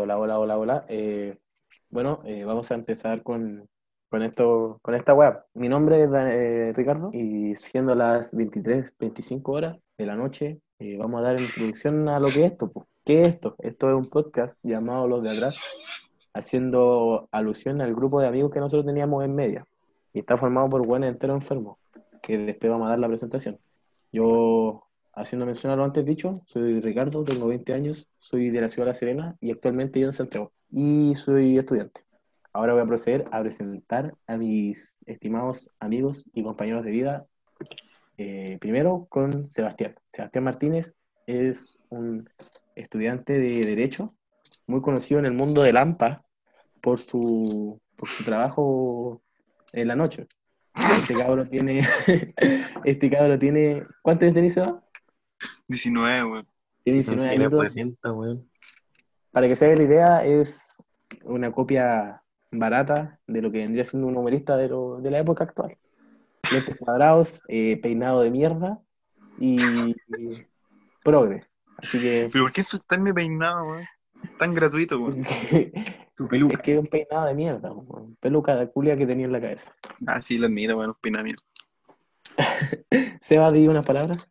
hola, hola, hola, hola. Eh, bueno, eh, vamos a empezar con, con, esto, con esta web. Mi nombre es eh, Ricardo y siendo las 23, 25 horas de la noche, vamos a dar introducción a lo que es esto. ¿Qué es esto? Esto es un podcast llamado Los de Atrás, haciendo alusión al grupo de amigos que nosotros teníamos en media. Y está formado por buenos enteros enfermos, que después vamos a dar la presentación. Yo haciendo mención a lo antes dicho, soy Ricardo, tengo 20 años, soy de la ciudad de La Serena y actualmente vivo en Santiago. Y soy estudiante. Ahora voy a proceder a presentar a mis estimados amigos y compañeros de vida. Eh, primero con Sebastián. Sebastián Martínez es un estudiante de Derecho, muy conocido en el mundo del AMPA por su, por su trabajo en la noche. Este cabro tiene, este cabro tiene, ¿cuántos años tenés? 19, weón. Tiene 19 años. Para que se haga la idea, es una copia barata de lo que vendría siendo un humorista de, lo, de la época actual. Lentes cuadrados, eh, peinado de mierda y, progre. Así que. ¿Pero por qué insultarme peinado, weón? Tan gratuito, weón. tu peluca. Es que es un peinado de mierda, weón. Peluca de culia que tenía en la cabeza. Ah, sí, lo admito, weón, un peinado de mierda. Seba, di unas palabras.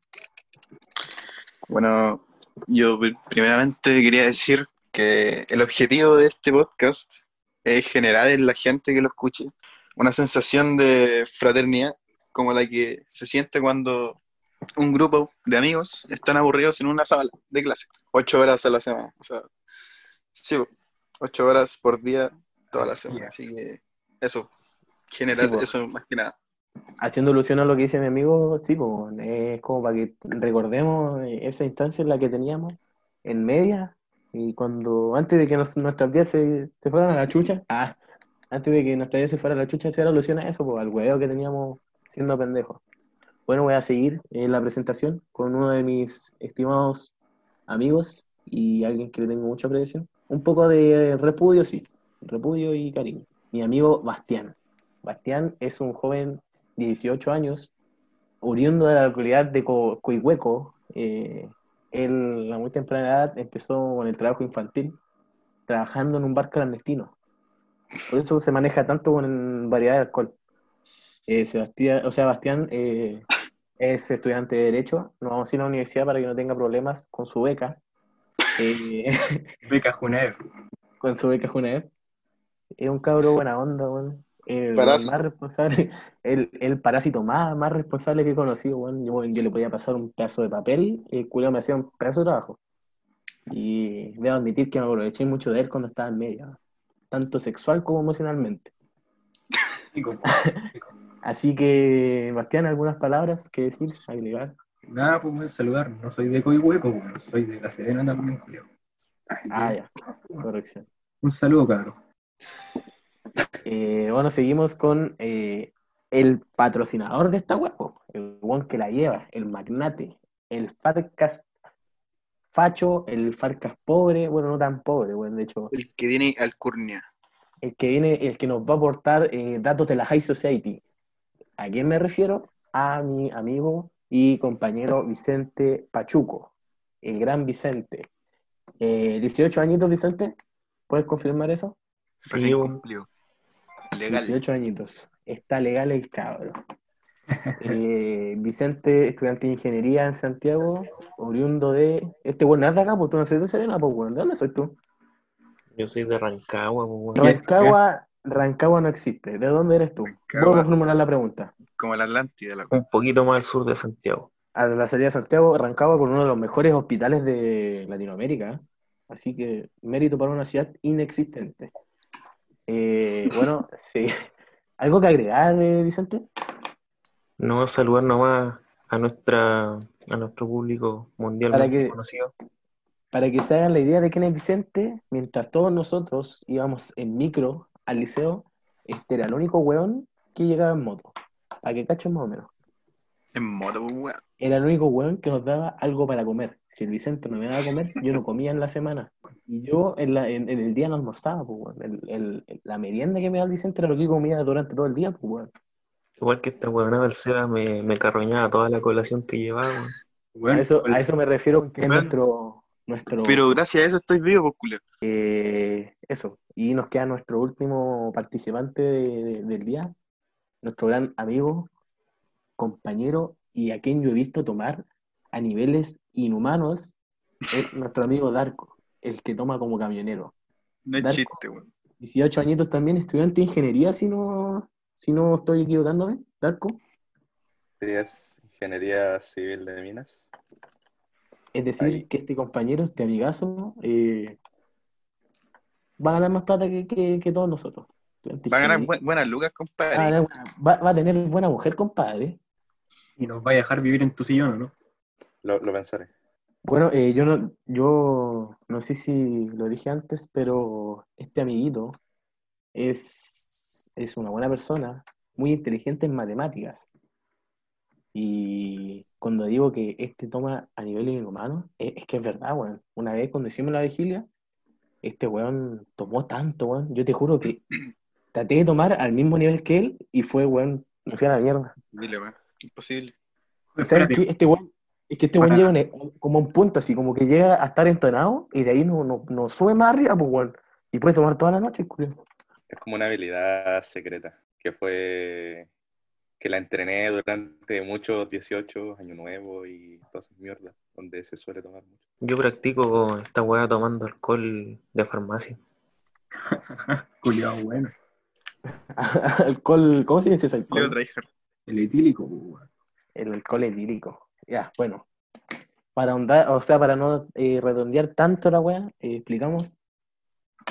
Bueno, yo primeramente quería decir que el objetivo de este podcast es generar en la gente que lo escuche una sensación de fraternidad como la que se siente cuando un grupo de amigos están aburridos en una sala de clase, ocho horas a la semana. O sea, sí, ocho horas por día toda la semana. Así que eso, generar eso más que nada haciendo alusión a lo que dice mi amigo, sí, pues, es como para que recordemos esa instancia en la que teníamos en media y cuando antes de que nuestras días se, fueran a la chucha, ah, antes de que nuestras días se fuera a la chucha, se alusión a eso, pues, al huevo que teníamos siendo pendejos. Bueno, voy a seguir en la presentación con uno de mis estimados amigos y alguien que le tengo mucha aprecio. Un poco de repudio, sí, repudio y cariño. Mi amigo Bastián. Bastián es un joven 18 años, oriundo de la localidad de Co Coihueco, eh, él a muy temprana edad empezó con el trabajo infantil, trabajando en un bar clandestino. Por eso se maneja tanto con variedad de alcohol. Eh, Sebastián, o sea, Bastián eh, es estudiante de Derecho, no vamos a ir a la universidad para que no tenga problemas con su beca. Eh, beca Junev. Con su beca Junev. Es un cabro buena onda, bueno el más responsable, el, el, parásito más, más responsable que he conocido, yo, le podía pasar un pedazo de papel y el culo me hacía un pedazo de trabajo. Y debo admitir que me aproveché mucho de él cuando estaba en media, tanto sexual como emocionalmente. Así que, Bastián, ¿algunas palabras que decir, agregar? Nada, pues saludar, no soy de Coihueco, pues, soy de La Serena también, Julio. Ah, ya, corrección. Un saludo, cabrón. Eh, bueno, seguimos con eh, el patrocinador de esta web, el one que la lleva, el magnate, el Farcas facho, el Farcas pobre, bueno, no tan pobre, bueno, de hecho. El que viene alcurnia. El que viene, el que nos va a aportar eh, datos de la High Society. ¿A quién me refiero? A mi amigo y compañero Vicente Pachuco, el gran Vicente. 18 añitos, Vicente, ¿puedes confirmar eso? Sí, cumplió. 18 añitos. Está legal el cabro. Eh, Vicente, estudiante de ingeniería en Santiago, oriundo de. Este bueno es de acá, pues tú no soy de Serena, pues bueno, ¿de dónde soy tú? Yo soy de Rancagua, pues bueno. Rancagua, Rancagua no existe. ¿De dónde eres tú? Vamos a formular la pregunta. Como el Atlántida. La... Un poquito más al sur de Santiago. A la salida de Santiago, Rancagua con uno de los mejores hospitales de Latinoamérica. Así que mérito para una ciudad inexistente. Eh, bueno, sí. ¿Algo que agregar, eh, Vicente? No, saludar nomás a nuestra a nuestro público mundial para que, conocido. Para que se hagan la idea de quién es Vicente, mientras todos nosotros íbamos en micro al liceo, este era el único weón que llegaba en moto. Para que cachen más o menos. En moto, weón. Era el único weón que nos daba algo para comer. Si el Vicente no me daba a comer, yo no comía en la semana. Y yo en, el día no almorzaba, pues, weón. la merienda que me da el Vicente era lo que comía durante todo el día, pues, weón. Igual que esta weón del Seba me, me carroñaba toda la colación que llevaba, weón. a, eso, a eso me refiero que es nuestro, nuestro... Pero gracias a eso estoy vivo, pues, eh, eh, eso. Y nos queda nuestro último participante de- de- del día, nuestro gran amigo, compañero y a quien yo he visto tomar a niveles inhumanos, es nuestro amigo Darko, el que toma como camionero. No es Darko. chiste, weón. 18 añitos también, estudiante de ingeniería, si no, si no estoy equivocándome, Darko. Sí, es Ingeniería Civil de Minas. Es decir, Ahí. que este compañero, este amigazo, eh, va a ganar más plata que, que- que todos nosotros. Va a ganar buenas lucas, Va a, compadre. ganar buena- va- va a tener buena mujer, compadre. Y nos va a dejar vivir en tu sillón, ¿o ¿no? Lo, lo pensaré. Bueno, eh, yo no, yo no sé si lo dije antes, pero este amiguito es, es una buena persona, muy inteligente en matemáticas. Y cuando digo que este toma a niveles inhumanos, es, es que es verdad, weón. Una vez cuando hicimos la vigilia, este weón tomó tanto, weón. Yo te juro que traté de tomar al mismo nivel que él y fue, weón, me fui a la mierda. Dile, weón. Imposible. ¿Sabes Espérate, qué? Este weón, es que este weón llega un- como a un punto así, como que llega a estar entonado y de ahí no, no, no sube más arriba, pues weón. Y puede tomar toda la noche, culiao. Es como una habilidad secreta que fue que la entrené durante muchos 18, Año Nuevo y todas esas mierdas, donde se suele tomar mucho. Yo practico esta weá tomando alcohol de farmacia. culiao, bueno. alcohol, ¿cómo se dice ese Leo alcohol? El etílico, pues, weón. El alcohol etílico. Ya, bueno. Para ahondar, o sea, para no eh, redondear tanto la weá, eh, explicamos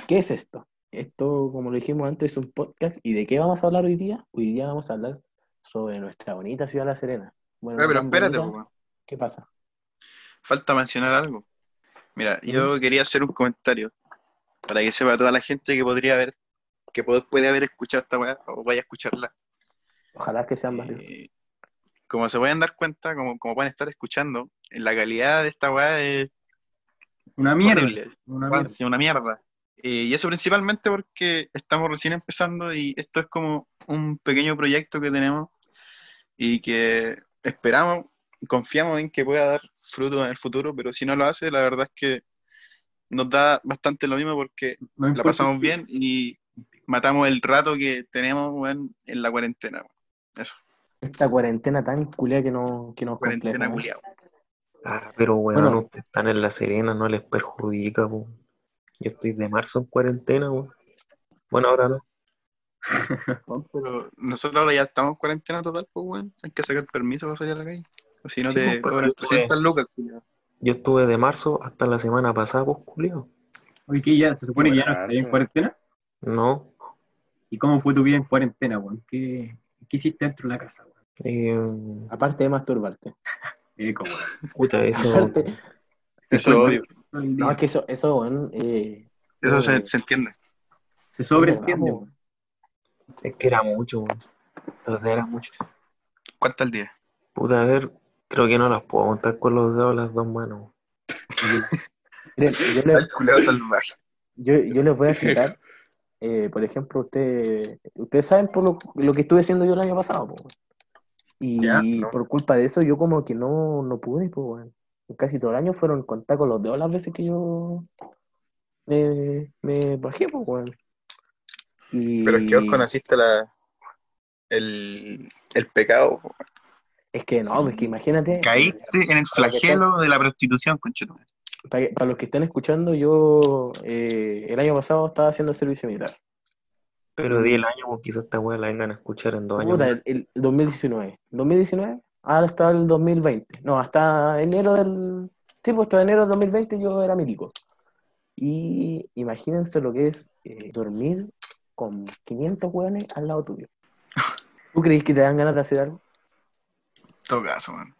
qué es esto. Esto, como lo dijimos antes, es un podcast. ¿Y de qué vamos a hablar hoy día? Hoy día vamos a hablar sobre nuestra bonita ciudad de La Serena. Bueno, pero espérate, bonita, weón. ¿Qué pasa? Falta mencionar algo. Mira, yo quería hacer un comentario para que sepa toda la gente que podría haber, que puede haber escuchado esta weá o vaya a escucharla. Ojalá que sean varios. Eh, como se pueden dar cuenta, como, como pueden estar escuchando, la calidad de esta weá es Una mierda. horrible. Una mierda. sí, una mierda. Eh, y eso principalmente porque estamos recién empezando y esto es como un pequeño proyecto que tenemos y que esperamos, confiamos en que pueda dar fruto en el futuro, pero si no lo hace, la verdad es que nos da bastante lo mismo porque No la pasamos bien y matamos el rato que tenemos en la cuarentena. Eso, Esta cuarentena tan culia que no, que nos cuarentena. Ah, pero weón, Bueno. ustedes están en La Serena, no les perjudica, po. Yo estoy de marzo en cuarentena, weón. Bueno, ahora no. Pero nosotros ahora ya estamos en cuarentena total, pues weón. Hay que sacar permiso para salir a la calle. O si no Sí, te pues, cobran yo tuve- 300 lucas. Yo estuve de marzo hasta la semana pasada, pues, culiao. Oye, ¿qué ya? ¿Se supone que ya no estás en cuarentena? No. ¿Y cómo fue tu vida en cuarentena, weón? ¿Qué, qué hiciste dentro de la casa, weón? Eh, Aparte de masturbarte. Eco, weón. puta, eso. Aparte- Eso obvio. no, es que eso, eso, weón, eh, Eso eh, se, se entiende. Se sobreentiende, weón. Es que era mucho, weón. La verdad era mucho. ¿Cuánto al día? Puta, a ver, creo que no las puedo contar con los dedos las dos manos. Yo, yo, yo les voy a explicar. Eh, por ejemplo, usted, ustedes saben por lo, lo que estuve haciendo yo el año pasado, po. Y Ya, no. por culpa de eso, yo como que no, no pude, weón. Casi todo el año fueron contar con los dedos las veces que yo me, me bajé, pues. Y Pero es que vos conociste la, el, el pecado. po. es que no, pues que imagínate. Caíste en el flagelo de la prostitución, conchetumare. Para, para los que están escuchando, yo eh, el año pasado estaba haciendo servicio militar. Pero di el año, pues quizás esta weá la vengan a escuchar en dos años. Puta, el, el 2019. ¿2019? Ah, hasta el 2020. No, hasta enero del... Sí, pues hasta enero del 2020 yo era milico. Y imagínense lo que es eh, dormir con 500 hueones al lado tuyo. ¿Tú crees que te dan ganas de hacer algo? En todo caso, man.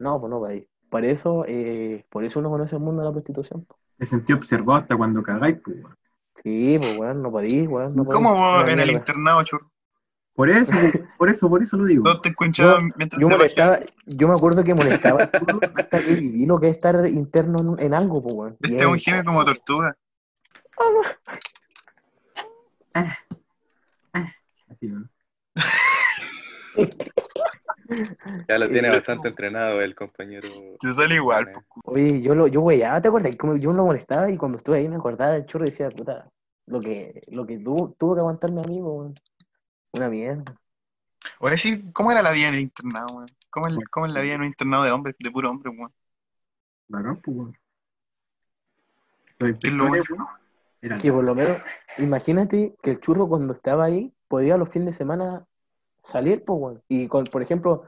No, pues no, para ahí. Por eso, eh, por eso uno conoce el mundo de la prostitución. Me sentí observado hasta cuando cagáis, pues, weón. Sí, pues weón, no podís, weón. No podís. ¿Cómo vos Una en el internado, churro? Por eso, por eso, por eso lo digo. Todos te escuchaban Yo, mientras yo te molestaba, yo me acuerdo que molestaba hasta que viví lo que es estar interno en, en algo, pues, weón. Este es un geme como tortuga. Así, ¿no? Ya lo tiene bastante entrenado el compañero. Te sale igual. Oye, yo lo, yo weyaba, ¿te acuerdas? Como yo lo molestaba y cuando estuve ahí me acordaba del churro y decía, puta, lo que, lo que tuvo, tuvo que aguantar mi amigo, weón. Una mierda. O decir, ¿cómo era la vida en el internado, weón? ¿Cómo es, cómo es la vida en un internado de hombres, de puro hombre, weón? Bacán, pues, weón. Que por lo menos, imagínate que el churro cuando estaba ahí podía los fines de semana salir, pues, weón. Y con, por ejemplo,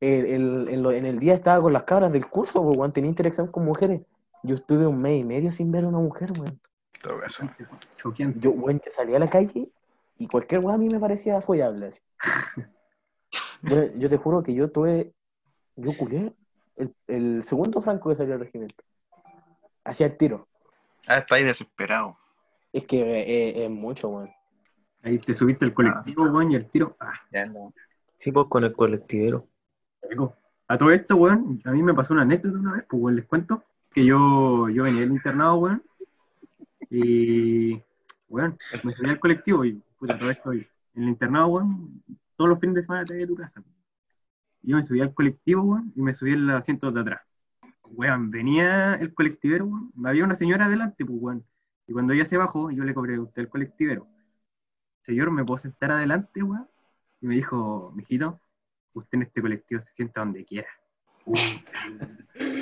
el, el- en, lo- en el día estaba con las cabras del curso, pues, weón, tenía interacción con mujeres. Yo estuve un mes y medio sin ver a una mujer, weón. Todo caso. Yo, weón, yo salía a la calle y cualquier weón a mí me parecía follable. así. Yo te juro que yo tuve, yo culé el, el segundo franco que salió al regimiento. Hacía el tiro. Ah, está ahí desesperado. Es que eh, es mucho, weón. Ahí te subiste al colectivo, weón, y el tiro, ah, Ya no. Sí, pues con el colectivero. A todo esto, weón, a mí me pasó una anécdota una vez, pues, weón, les cuento, que yo, yo venía del internado, weón, y, weón, me subí al colectivo y, puta, todo esto, y en el internado, weón, todos los fines de semana te voy a tu casa. Yo me subí al colectivo, weón, y me subí el asiento de atrás. Weón, venía el colectivero, weón, había una señora adelante, pues, weón, y cuando ella se bajó, yo le cobré a usted el colectivero. Señor, ¿me puedo sentar adelante, weón? Y me dijo, mijito, usted en este colectivo se sienta donde quiera.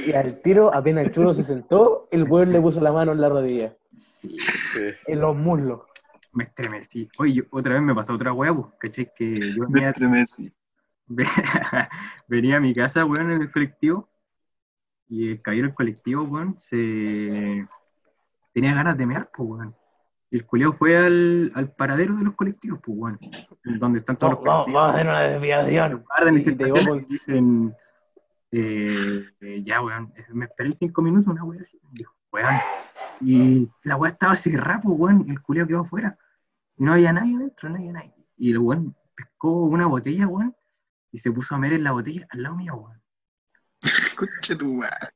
Y al tiro, apenas el churro se sentó, el weón le puso la mano en la rodilla, Sí, en los muslos. me estremecí. Oye, yo- otra vez me pasó otra weá, pues, ¿cachai? Que yo Me estremecí. venía a mi casa, weón, en el colectivo, y el caballero del colectivo, weón, se tenía ganas de mear, pues, weón. Y el culiao fue al, al paradero de los colectivos, pues, weón, donde están todos los colectivos. vamos a hacer una desviación. guardan y se dicen, eh, eh, ya, weón, eh, me esperé cinco minutos, una weá así. Dijo, weón. Y la weá estaba cerrada, pues, weón, el culeo quedó afuera. Y no había nadie dentro, no había nadie. Y el weón pescó una botella, weón, y se puso a meter en la botella al lado mío, weón. Escucha tu madre.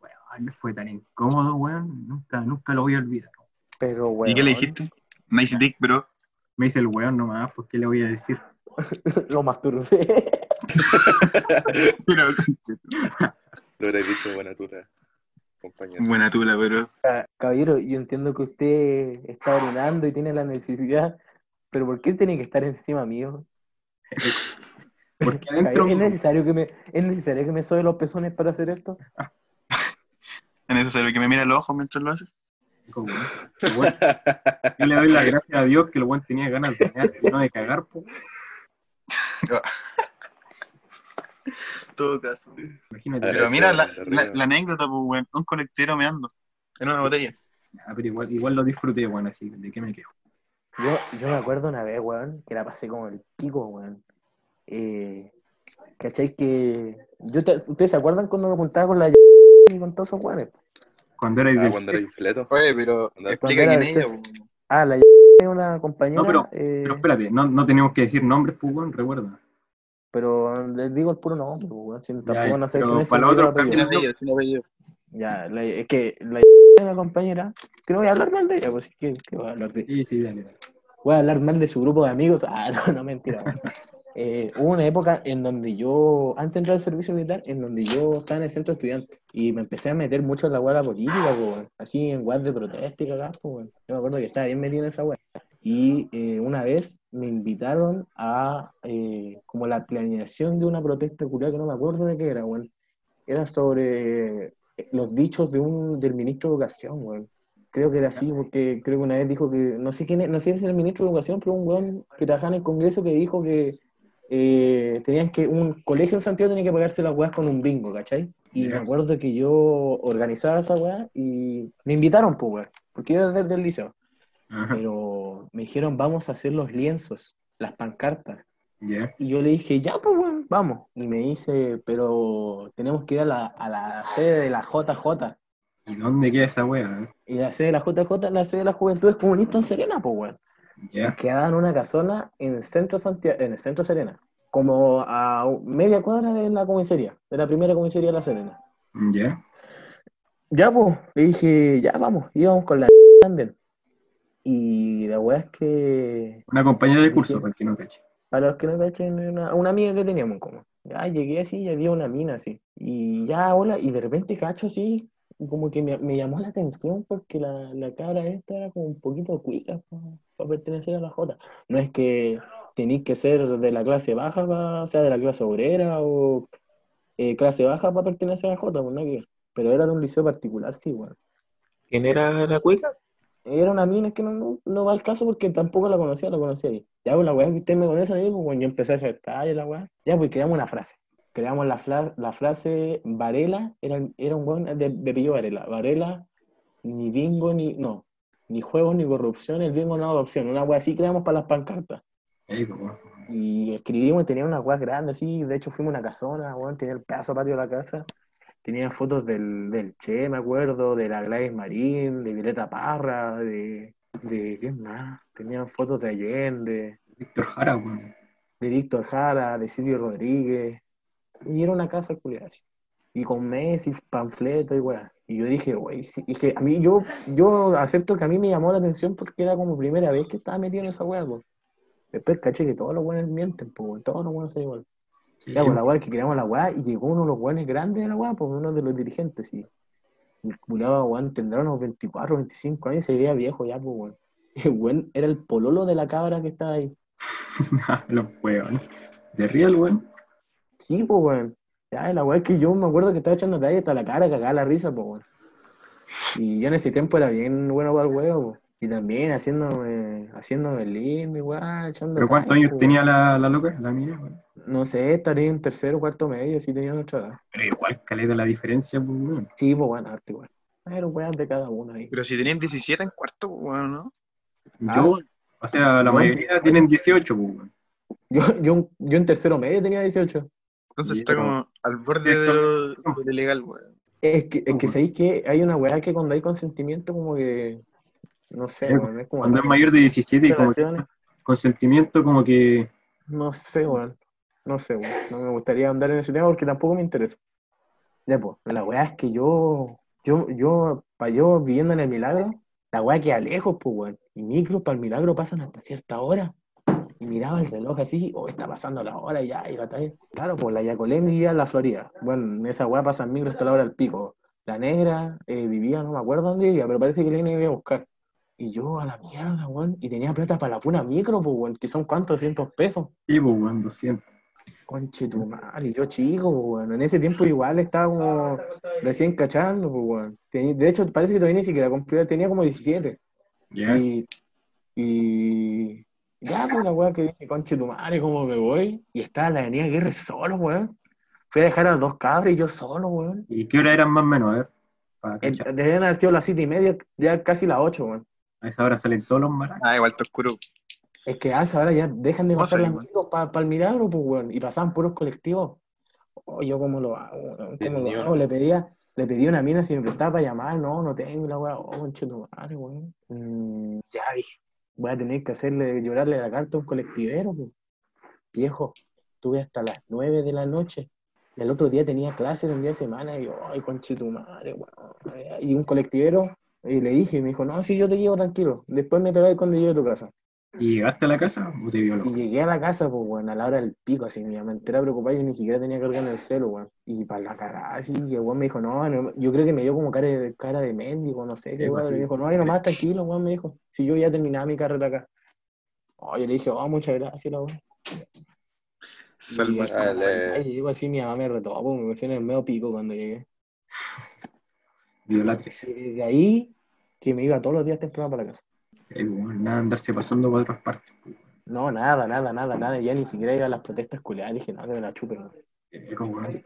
Weón, fue tan incómodo, weón, nunca, nunca lo voy a olvidar. Pero, weón. ¿Y qué le dijiste? Nice dick, bro. Me dice el weón nomás, pues, ¿qué le voy a decir? Lo masturbé. Pero, Lo hubiera dicho buena tura, compañero. Buena tula, pero. Caballero, yo entiendo que usted está orinando y tiene la necesidad, pero ¿por qué tiene que estar encima mío? Porque adentro, ¿Es necesario que me, ¿es necesario que me sobe los pezones para hacer esto? Es necesario que me mire los ojos mientras lo hace. El weón, yo le doy las gracias a Dios que el weón tenía ganas de mear y no de cagar. En todo caso. Imagínate. Pero mira la, la, la anécdota, pues, weón. Un colectivero meando en una botella. Ah, pero igual, igual lo disfruté, weón, así, ¿de qué me quejo? Yo, yo me acuerdo una vez, weón, que la pasé como el pico, weón. Eh, ¿Cachai? Que. Yo te- ¿Ustedes se acuerdan cuando me juntaba con la y con todos esos weones? Cuando era Ah, cuando era infleto. Oye, pero explica quién es ella, pues. Ah, la es una compañera. No, pero- eh, Pero espérate, no, no tenemos que decir nombres, pues, weón, recuerda. pero les digo el puro nombre, pues, weón. Si tampoco ya, no sé quién es. para apellido. apellido. Ya, la- es que la es una compañera, que no voy a hablar mal de ella, pues que, que voy a hablar de Sí, sí, dale, dale. Voy a hablar mal de su grupo de amigos. Ah, no, no, mentira. Eh, hubo una época en donde yo, antes de entrar al servicio militar, en donde yo estaba en el centro de estudiantes y me empecé a meter mucho en la hueá política, po, así en guardia de protesta y weón. Yo me acuerdo que estaba bien metido en esa hueá. Y eh, una vez me invitaron a eh, como la planeación de una protesta culiada que no me acuerdo de qué era, weón. Era sobre eh, los dichos de un, del ministro de Educación, weón. Creo que era así, porque creo que una vez dijo que, no sé quién es, no sé si es el ministro de Educación, pero un weón que trabajaba en el Congreso que dijo que eh, tenían que, un colegio en Santiago tenía que pagarse las weas con un bingo, ¿cachai? Y Ya. me acuerdo que yo organizaba esa wea y me invitaron, pues, porque yo era desde el liceo. Ajá, Pero me dijeron, vamos a hacer los lienzos, las pancartas. ya. Y yo le dije, ya, pues, weón, vamos. Y me dice, pero tenemos que ir a la, a la sede de la JJ. ¿Y dónde queda esa wea? Y la sede de la JJ, la sede de las Juventudes Comunistas en Serena, pues, weón. Ya. Quedaba en una casona en el centro Santiago, en el centro Serena, como a media cuadra de la comisaría, de la primera comisaría de la Serena. Ya. Ya, pues, le dije, ya vamos, íbamos con la también. Y la weá es que, Una compañera de curso, para el que no cache. para los que no cachen, una, una amiga que teníamos como. Ya llegué así y había una mina así. Y ya, hola, y de repente cacho así, como que me, me llamó la atención porque la, la cabra esta era como un poquito cuica para pertenecer a la Jota. No es que tenéis que ser de la clase baja, pa- o sea, de la clase obrera o eh, clase baja para pertenecer a la Jota, pues. Pero era de un liceo particular, sí, bueno. ¿Quién era la cuica? Era una mina que no, no, no va al caso porque tampoco la conocía, la conocía ahí. Ya, pues la weá que usted me conoce ahí, pues bueno, yo empecé a hacer talla la weá. Ya, pues creamos una frase. Creamos la, fla- la frase Varela, era, era un weón de, de apellido Varela. Varela, ni bingo, ni. No, ni juegos, ni corrupción, el bingo no adopción. Una weá así creamos para las pancartas. Pues. Y escribimos tenía una weá grande así. De hecho, fuimos a una casona, weón, tenía el pedazo patio de la casa. Tenía fotos del, del Che, me acuerdo, de la Gladys Marín, de Violeta Parra, de. de ¿Qué más? Tenían fotos de Allende, Víctor Jara, weón. de Víctor Jara, de Silvio Rodríguez. Y era una casa culiada. Y con Messi, panfleto y weá. Y yo dije, güey, sí. Y es que a mí, yo, yo acepto que a mí me llamó la atención porque era como primera vez que estaba metido en esa weá, pues. Después caché que todos los buenos mienten, pues, todos los buenos son igual. Sí, Ya, pues la weá que creamos la weá y llegó uno de los weones grandes de la weá, pues uno de los dirigentes, sí. El culiado, weón, tendrá unos 24, 25 años y se veía viejo ya, pues weón. El weón era el pololo de la cabra que estaba ahí. los weones. De real, weón. Sí, pues weón. Ya, la weá es que yo me acuerdo que estaba echando talla hasta la cara, cagada la risa, pues weón. Y yo en ese tiempo era bien bueno para el huevo, pues. Y también haciéndome, haciéndome lindo, igual, echando ¿Pero cuántos años tenía la, la loca, la mía? weón? No sé, estaría en tercero, cuarto medio, si tenía nuestra edad. Pero igual caleta la diferencia, pues, weón. Sí, pues bueno, arte igual. Pero weas de cada uno ahí. Pero si tenían 17 en cuarto, pues, bueno, ¿no? Ah, Yo, o sea, la yo- mayoría tienen 18, pues, weón. Yo, yo, yo en tercero medio tenía 18. Entonces está como al borde de lo, de lo ilegal, weón. Es que, es que sabéis que hay una weá que cuando hay consentimiento, como que. No sé, weón, es como. Cuando es mayor de 17 y como que consentimiento, como que. No sé, weón. No sé, weón. No me gustaría andar en ese tema porque tampoco me interesa. Ya, pues, la weá es que yo. Yo, yo, para yo viviendo en el milagro, la weá queda lejos, pues, weón. Y micros para el milagro pasan hasta cierta hora. Miraba el reloj así, oh, está pasando la hora y ya, y la tal. Claro, pues la Yacolé vivía en la Florida. Bueno, en esa weá pasan micros hasta la hora del pico. La negra eh, vivía, no me acuerdo dónde vivía, pero parece que le iba a buscar. Y yo a la mierda, weón. Y tenía plata para la pura micro, pues, weón, que son cuántos, 200 pesos. Sí, pues, weón, 200. Conche tu madre, y yo chico, pues, weón. En ese tiempo igual estaba como recién cachando, pues, weón. De hecho, parece que todavía ni siquiera cumplía, tenía como 17. Ya. Y, y ya, pues la weá que dije, conche tu madre, ¿cómo me voy? Y estaba en la avenida Aguirre solo, weón. Fui a dejar a los dos cabros y yo solo, weón. ¿Y qué hora eran más o menos? A Eh. Debían haber sido las siete y media, ya casi las ocho, weón. A esa hora salen todos los maracos. Ah, igual está oscuro. Es que hace ahora ya dejan de pasar weón. micros para el milagro, pues, weón. Y pasaban puros colectivos. Oh, yo cómo lo hago, Sí, ¿Cómo lo ni hago? Le pedía, le pedí a una mina si me prestaba para llamar, no, no tengo la weá, oh, conche tu madre, weón. Mm, ya dije, voy a tener que hacerle, llorarle la carta a un colectivero. Viejo, estuve hasta las nueve de la noche. Y el otro día tenía clase en el día de semana y yo, ay, conche tu madre. Y un colectivero, y le dije, y me dijo, no, sí, yo te llevo tranquilo. Después me pegáis cuando llegue a tu casa. ¿Y llegaste a la casa o te violó? Y llegué a la casa, pues, weón, a la hora del pico, así, mi mamá entera preocupada, yo ni siquiera tenía carga en el celo, weón. Y para la cagada, así, que el weón me dijo, no, no, yo creo que me dio como cara de, cara de mendigo, no sé, qué pues, weón, me dijo, no, ay, nomás tranquilo, weón, me dijo, si yo ya terminaba mi carrera acá. Oh, yo le dije, oh, muchas gracias, la weón. Salva. Y llego así, mi mamá me retó, pues, me puse en el medio pico cuando llegué. Violatriz. Y desde ahí, que me iba todos los días temprano para la casa. Eh, weón, nada, andarse pasando por otras partes. pues, weón. No, nada, nada, nada, nada, ya ni siquiera iba a las protestas culiadas, dije, no, que me la chupen, weón. Eh, como, weón.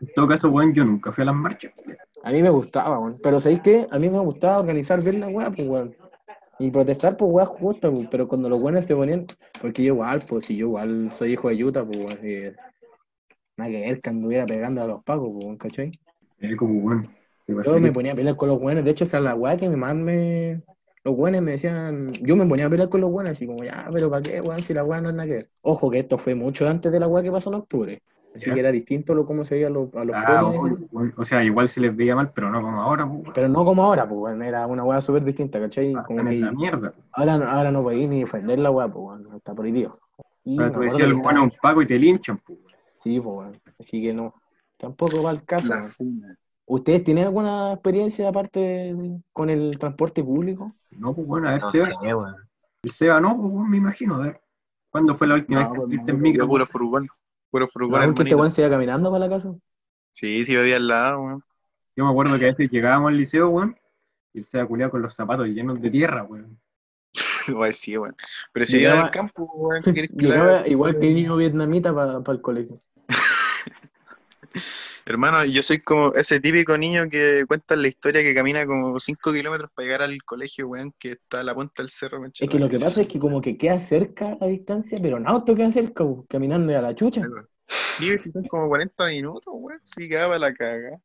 En todo caso, weón, yo nunca fui a las marchas. weón. A mí me gustaba, weón. Pero ¿sabéis qué? A mí me gustaba organizar bien la weá, pues, weón. Y protestar por weá justa, pues. Pero cuando los buenos se ponían. Porque yo igual, pues, si yo igual soy hijo de Utah, pues, weón. y Nada que ver que anduviera pegando a los pacos, pues, weón, ¿cachai? Eh, como, weón. ¿te Yo me ponía a pelear con los buenos. De hecho, esa es la weá que mi mamá me. Los buenos me decían. Yo me ponía a pelear con los buenos, así como, ya, pero ¿para qué, weón? Si la weá no es nada que ver. Ojo, que esto fue mucho antes de la weá que pasó en octubre. Así que era distinto lo cómo se veía a los, a los Ah. O sea, igual se les veía mal, pero no como ahora, pues. Pero no como ahora, pues, weón, era una weá súper distinta, ¿cachai? Ah, Como que la mierda. ahora, no- ahora no podéis ni defender la weá, pues, weón, está prohibido. Y me tú decías, el weón es un pago y te linchan, pues. Sí, pues, weón, así que no, tampoco va el caso, La. ¿Ustedes tienen alguna experiencia aparte con el transporte público? No, pues bueno, a ver, No Seba. sé. El Seba no, pues bueno, me imagino, a ver. ¿Cuándo fue la última No, vez que pues, no, en micro? Yo puro furgón. Puro furgón, ¿Algún que este weón se iba caminando para la casa? Sí, sí, bebía al lado, weón. Yo me acuerdo que a veces llegábamos al liceo, weón, y el Seba culiado con los zapatos llenos de tierra, weón. Sí, weón. Pero si Llegaba- iba al campo, weón, ¿qué que le Llegaba igual que el niño vietnamita para el colegio. Hermano, yo soy como ese típico niño que cuenta la historia que camina como 5 kilómetros para llegar al colegio, weón, que está a la punta del cerro. Es que lo que pasa es que como que queda cerca la distancia, pero en auto queda cerca, bu, caminando a la chucha. Sí, si son como 40 minutos, weón, sí, quedaba la caga.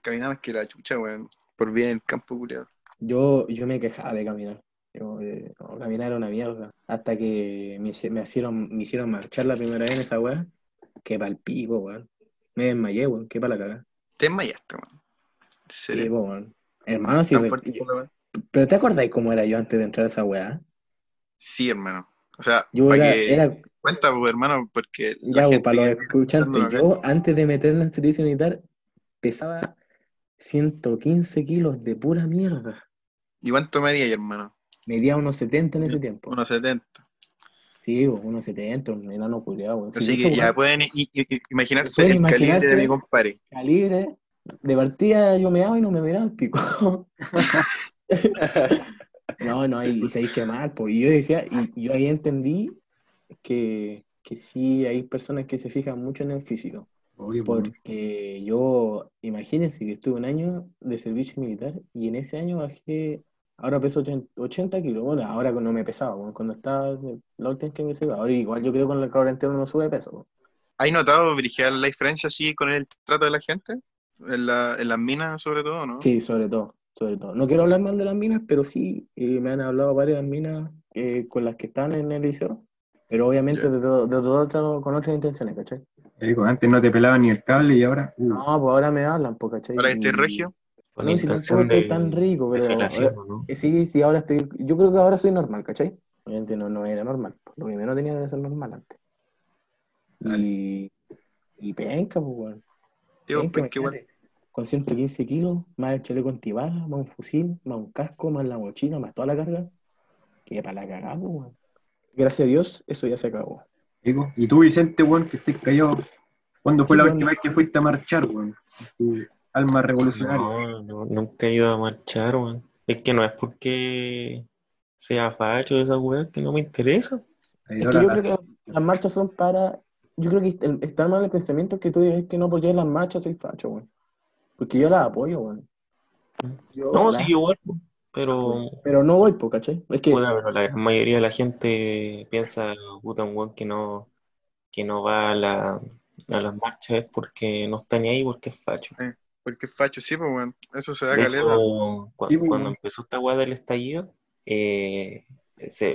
Caminaba más que la chucha, weón, por bien en el campo, culiado. Yo, yo me quejaba de caminar. Yo, eh, no, caminar era una mierda. Hasta que me, me hicieron, me hicieron marchar la primera vez en esa weá. Que pa'l pico, weón. Me desmayé, weón. Qué para la cagada. Te desmayaste, weón. Sí, weón. Hermano, sí. Tan re- fuerte yo- como la weá. pero ¿te acordáis cómo era yo antes de entrar a esa weá? Sí, hermano. O sea, Yo para era, que era cuenta, pues, hermano, porque la Ya, pues, gente para los escuchantes, yo antes de meterme en el servicio militar pesaba 115 kilos de pura mierda. ¿Y cuánto medía, hermano? Medía unos 70 en ese tiempo. Unos 70. Sí, bo, unos 70, un enano culiado. Sí, Así que ya pueden i- i- imaginarse Pueden el calibre de mi compadre. calibre, de partida yo me daba y no me miraba el pico. no, no, y sabéis que mal, pues. Y yo decía, y yo ahí entendí que, que sí hay personas que se fijan mucho en el físico. Obvio, pues, Porque yo, imagínense que estuve un año de servicio militar y en ese año bajé, ahora peso 80 80 kilos, bueno, ahora no me pesaba, bueno, cuando estaba, la última vez que me subía, ahora igual yo creo que con la cuarentena no sube peso. bueno. ¿Has notado, Brigitte, la diferencia así con el trato de la gente? En, la, en las minas, sobre todo, ¿no? Sí, sobre todo, sobre todo. No quiero hablar mal de las minas, pero sí eh, me han hablado varias minas eh, con las que están en el liceo, pero obviamente Ya. de, todo- de todo otro- con otras intenciones, ¿cachai? Digo, antes no te pelaban ni el cable y ahora. uh, No, pues ahora me hablan, pues, ¿cachai? Ahora Y- regio. Con No, si tampoco estoy de, tan rico, pero eh, sí, sí, ahora estoy. Yo creo que ahora soy normal, ¿cachai? Obviamente no, no era normal. Lo primero tenía que ser normal antes. Y, y penca, pues, weón. Digo, Penca, pues, igual. Con 115 kilos, más el chaleco antibala, más un fusil, más un casco, más la mochila, más toda la carga. Que para la cagada, pues, weón. Gracias a Dios, eso ya se acabó. digo. Y tú, Vicente, weón, que estés callado. ¿Cuándo fue la última vez que fuiste a marchar, weón? Alma revolucionaria. No, no, nunca he ido a marchar, weón. Es que no es porque sea facho esa weá que no me interesa. Es que yo creo que las marchas son para. Yo creo que el- está mal el pensamiento que tú dices que no apoyas las marchas, soy facho, weón. Porque yo las apoyo, weón. Yo No, las sí, igual, pues, pero, Pero no voy, po, ¿cachai? Es que, puta, pero la gran mayoría de la gente piensa, puta, un weón que no, que no va a, la, a las marchas es porque no está ni ahí, porque es facho. Porque es facho, sí, pues, weón. Eso se da De caleta. hecho, cu- Sí, pues, cuando empezó esta weá del estallido, eh,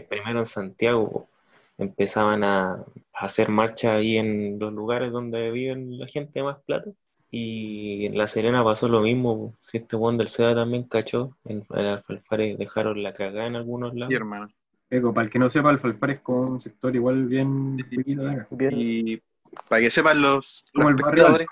primero en Santiago empezaban a, a hacer marcha ahí en los lugares donde viven la gente de más plata. Y en La Serena pasó lo mismo. Si este weón del SEDA también cachó, en, en Alfalfares dejaron la cagada en algunos lados. Sí, hermano. Eco, para el que no sepa, Alfalfar es como un sector igual bien de acá. bien, Y para que sepan los, los Como el barrio espectadores,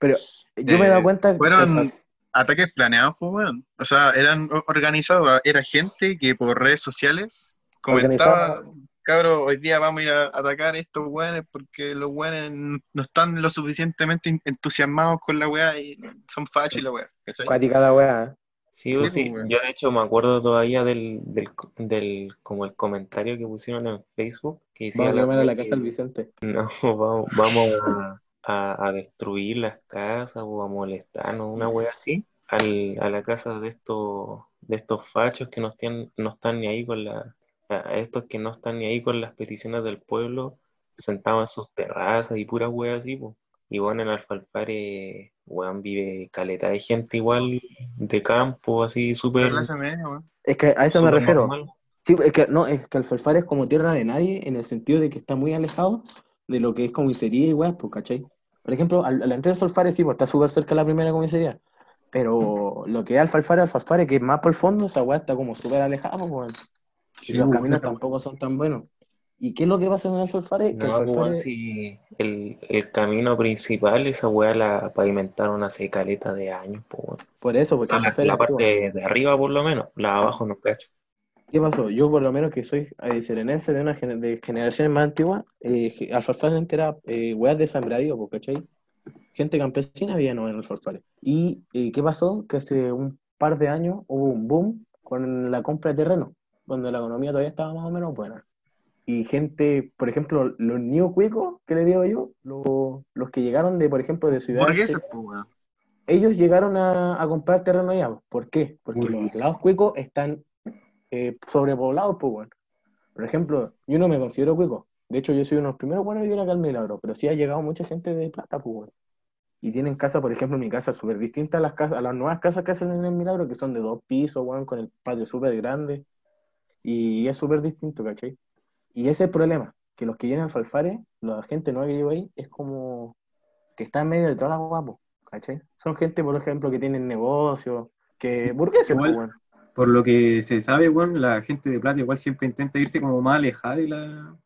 pero yo me he dado eh, cuenta que fueron- o sea, ataques planeados, pues, weón. O sea, eran organizados. Era gente que por redes sociales comentaba, cabro, hoy día vamos a ir a atacar a estos weones porque los weones no están lo suficientemente entusiasmados con la weá y son fachos y la weá, cuática la weá. Sí o Sí, sí, pues, yo de hecho me acuerdo todavía del, del, del como el comentario que pusieron en Facebook que decía Vamos a la casa del que- Vicente. No, vamos, vamos a, a- a destruir las casas o a molestarnos, una wea así, al- a la casa de estos, de estos fachos que no están, no están ni ahí con la, a estos que no están ni ahí con las peticiones del pueblo, sentados en sus terrazas y puras weas así, po. Y bueno, en Alfalfare, weón, vive caleta de gente igual de campo, así súper. Es que a eso me refiero. normal. Sí, es que no, es que Alfalfar es como tierra de nadie en el sentido de que está muy alejado de lo que es comisaría y weá, pues, ¿cachai? Por ejemplo, al, al entrar Alfalfare sí, pues está súper cerca de la primera comisaría. Pero lo que es Alfalfare, Alfalfare, que es más por el fondo, esa weá está como súper alejada, pues, weón. Y los pues, caminos weá. tampoco son tan buenos. ¿Y qué es lo que pasa en el alfalfare? No, pues, alfalfare- si el, el camino principal, esa weá la pavimentaron hace caleta de años, pues, weón. por eso, O porque sea, la, la parte de arriba por lo menos, la de abajo no cacho. ¿Qué pasó? Yo, por lo menos que soy eh, serenense de una gener- de generaciones más antiguas, eh, alfalfare era eh, weas de po, ¿cachai? Gente campesina vivía no en alfalfare. ¿Y eh, qué pasó? Que hace un par de años hubo un boom con la compra de terreno, donde la economía todavía estaba más o menos buena. Y gente, por ejemplo, los new cuicos, que le digo yo, los, los que llegaron de, por ejemplo, de ciudades... Burgueses, ellos llegaron a, a comprar terreno allá. ¿Por qué? Porque bien. los lados cuicos están eh, sobrepoblados, pues, bueno. Por ejemplo, yo no me considero cuico. De hecho, yo soy uno de los primeros buenos que viene acá al Milagro, pero sí ha llegado mucha gente de plata, pues, bueno. Y tienen casa, por ejemplo, mi casa súper distinta a las, casas, a las nuevas casas que hacen en el Milagro, que son de dos pisos, bueno, con el patio súper grande. Y es súper distinto, ¿cachai? Y ese es el problema, que los que llenan alfalfares, la gente nueva que lleva ahí, es como que está en medio de todas las guapos, ¿cachai? Son gente, por ejemplo, que tienen negocios, que burgueses, Igual. pues, bueno. Por lo que se sabe, weón, la gente de plata igual siempre intenta irse como más alejada de la,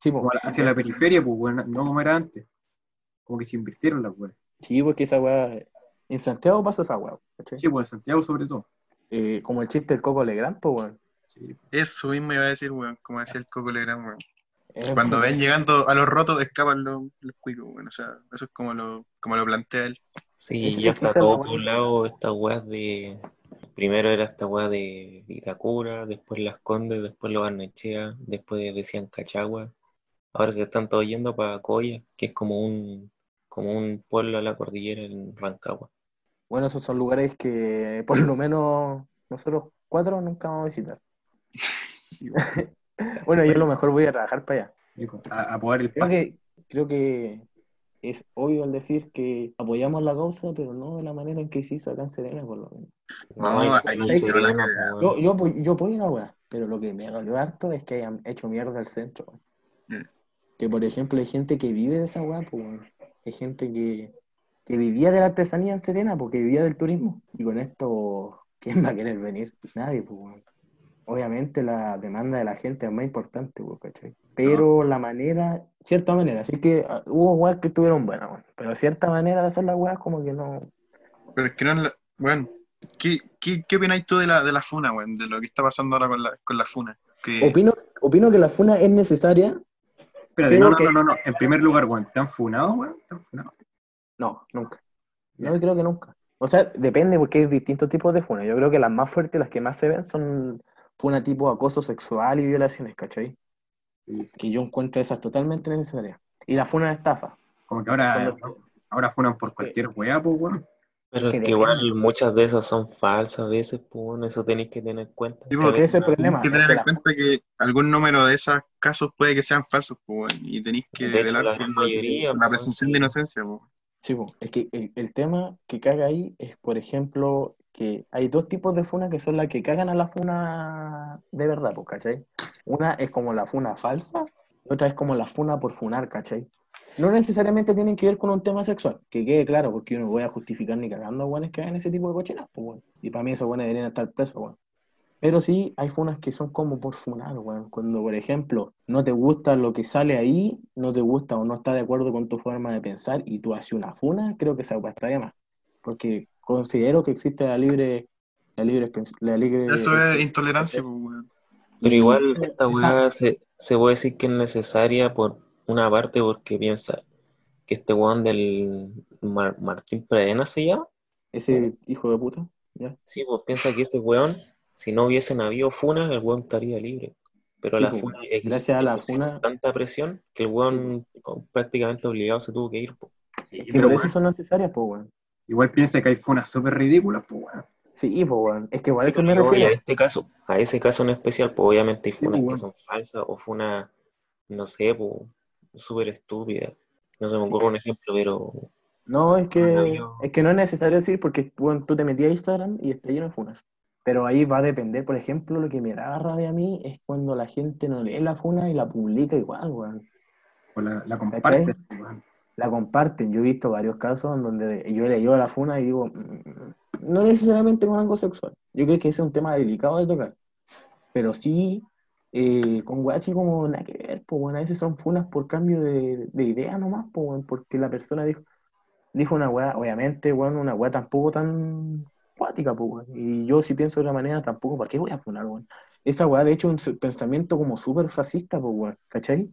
Sí, pues, como hacia la periferia, pues, weón, no como era antes. Como que se invirtieron las weas. sí, porque esa weá, en Santiago pasó esa weá, ¿cachai? Sí, pues en Santiago sobre todo. Eh, como el chiste del Coco Legrand, pues, bueno. Sí. Eso mismo iba a decir, weón, como decía el Coco Legrand, weón. Eh, Cuando ven llegando a los rotos, escapan los, los cuicos, weón. O sea, eso es como lo, como lo plantea él. Sí, ya está todo weá. poblado, estas weas de... Primero era esta wea de Vitacura, después Las Condes, después Lo Barnechea, después decían Cachagua. Ahora se están todos yendo para Coya, que es como un, como un pueblo a la cordillera en Rancagua. Bueno, esos son lugares que por lo menos nosotros cuatro nunca vamos a visitar. Bueno, yo a lo mejor voy a trabajar para allá. A, a poder el Creo que, creo que es obvio al decir que apoyamos la causa, pero no de la manera en que se hizo acá en Serena, por lo menos. No, hay ser pero la Yo, yo, apoyo- yo apoyo la weá, pero lo que me dolió harto es que hayan hecho mierda al centro. Mm. Que por ejemplo hay gente que vive de esa weá, pues, hay gente que, que vivía de la artesanía en Serena porque vivía del turismo. Y con esto, ¿quién va a querer venir? Nadie, pues, weón. Obviamente la demanda de la gente es más importante, ¿cachai? Pero la manera, cierta manera, así que ah, hubo weas que estuvieron buenas, weón. Pero cierta manera de hacer las weas como que no. Pero es que no es la... Bueno, ¿qué, qué, qué opináis tú de la, de la funa, weón? De lo que está pasando ahora con la, con la funa. Que... Opino, opino que la funa es necesaria. Espérate, no, no, que- no, no, no. En primer lugar, weón, ¿te han funado, weón? ¿Te han funado? No, nunca. No creo que nunca. O sea, depende porque hay distintos tipos de funas. Yo creo que las más fuertes, las que más se ven, son funa tipo acoso sexual y violaciones, ¿cachai? Sí, sí. Que yo encuentro esas totalmente necesarias. Y la funa de estafa. Como que ahora, Cuando- ahora funan por cualquier weá, pues, weón. Pero que es que igual muchas de esas son falsas a veces, pues bueno, eso tenéis que tener en cuenta. Sí, porque ese es el problema. Tenéis que tener en cuenta que algún número de esos casos puede que sean falsos, pues, y tenéis que De hecho, velar la por mayoría, la pues, presunción sí. de inocencia, pues. Sí, po. es que el, el tema que caga ahí es, por ejemplo, que hay dos tipos de funa que son las que cagan a la funa de verdad, pues, ¿cachai? Una es como la funa falsa y otra es como la funa por funar, ¿cachai? No necesariamente tienen que ver con un tema sexual, que quede claro, porque yo no voy a justificar ni cagando a buenos que hagan ese tipo de cochinas, pues, bueno. Y para mí esos buenos deberían estar presos, bueno. Pero sí, hay funas que son como por funar, weón. Cuando, por ejemplo, no te gusta lo que sale ahí, no te gusta o no está de acuerdo con tu forma de pensar y tú haces una funa, creo que está de más. Porque considero que existe la libre, la libre, la libre Eso es intolerancia, pues, weón. Pero igual esta weá se, se puede decir que es necesaria por una parte porque piensa que este weón del Mar- Martín Pradena se llama. ese hijo de puta, ¿ya? Sí, pues piensa que ese weón, si no hubiesen habido funas, el weón estaría libre. Pero Sí, la pues, funa ex- Gracias a la funa- tanta presión que el weón prácticamente obligado se tuvo que ir. pues. Sí, pero, por eso son necesarias, pues, weón. Igual piensa que hay funas súper ridículas, pues, weón. Sí, pues, weón. Es que igual Sí, eso pero me refiero. a este caso, a ese caso en especial, pues obviamente hay Sí, funas pues, que son falsas o funas, no sé, pues súper estúpidas. No se me Sí. ocurre un ejemplo, pero No, es No, que, yo- es que no es necesario decir porque bueno, tú te metías a Instagram y está lleno de funas. Pero ahí va a depender, por ejemplo, lo que me da rabia a mí es cuando la gente no lee la funa y la publica igual, weón. O la, la compartes, weón. La comparten. Yo he visto varios casos en donde yo he leído la funa y digo, mm, no necesariamente con algo sexual. Yo creo que ese es un tema delicado de tocar. Pero sí eh, con weas así como nada que ver, pues bueno, a veces son funas por cambio de, de idea nomás, pues bueno, porque la persona dijo, dijo una wea, obviamente, bueno, una wea tampoco tan cuática, pues weón. Y yo si pienso de otra manera, tampoco, ¿para qué voy a funar, weón? Esa weá, de hecho, un pensamiento como súper fascista, pues weón, ¿cachai?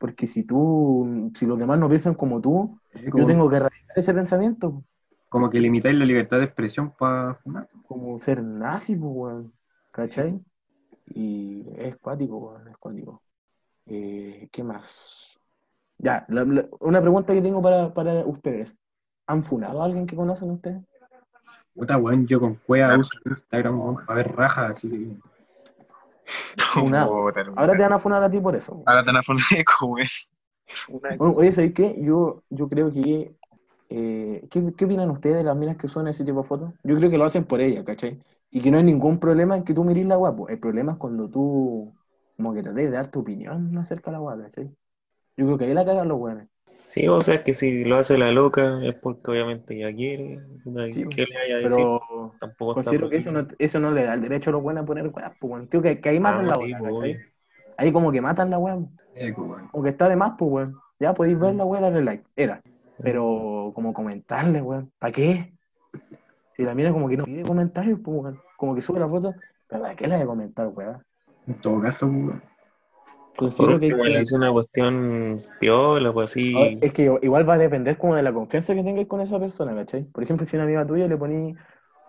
Porque si tú, si los demás no piensan como tú, Es yo como, tengo que erradicar ese pensamiento, como que limitáis la libertad de expresión para fumar. como ser nazi, pues, weón, ¿cachai? Y es cuático, weón, es cuático. Eh, ¿qué más? Ya, la- la- una pregunta que tengo para, para ustedes. ¿Han funado a alguien que conocen ustedes? Puta, weón, yo con cueva uso Instagram weón, para ver rajas, así que. Hermano. Ahora te van a funar a ti por eso. Ahora te van a es. Una- Bueno, oye, ¿sabéis qué? Yo, yo creo que... eh, ¿qué, qué opinan ustedes de las minas que suben ese tipo de fotos? Yo creo que lo hacen por ella, ¿cachai? Y que no hay ningún problema en que tú mirís la guapo. El problema es cuando tú como que trates de dar tu opinión acerca de la guapa, ¿cachai? Yo creo que ahí la cagan los weones. Sí, o sea que si lo hace la loca es porque obviamente ella quiere. no hay Sí, que le haya a decir? Pero Tampoco está considero que eso no, eso no le da el derecho a los buenos a poner weas, pues, weón. Creo que, que ahí matan Ah, la sí, wea, pues. Ahí como que matan la wea, Eh, pues, weón. como que está de más, pues, weón. Ya podéis ver la wea, darle like. Era. Mm. Pero como comentarle, weón. ¿Para qué? Si la mira como que no pide comentarios, pues, weón. Como que sube la foto. ¿Pero para qué la de comentar, weón? En todo caso, weón. Considero que, le hice una cuestión piola, pues así. Ahora, es que igual va a depender como de la confianza que tengáis con esa persona, ¿cachai? Por ejemplo, si una amiga tuya le poní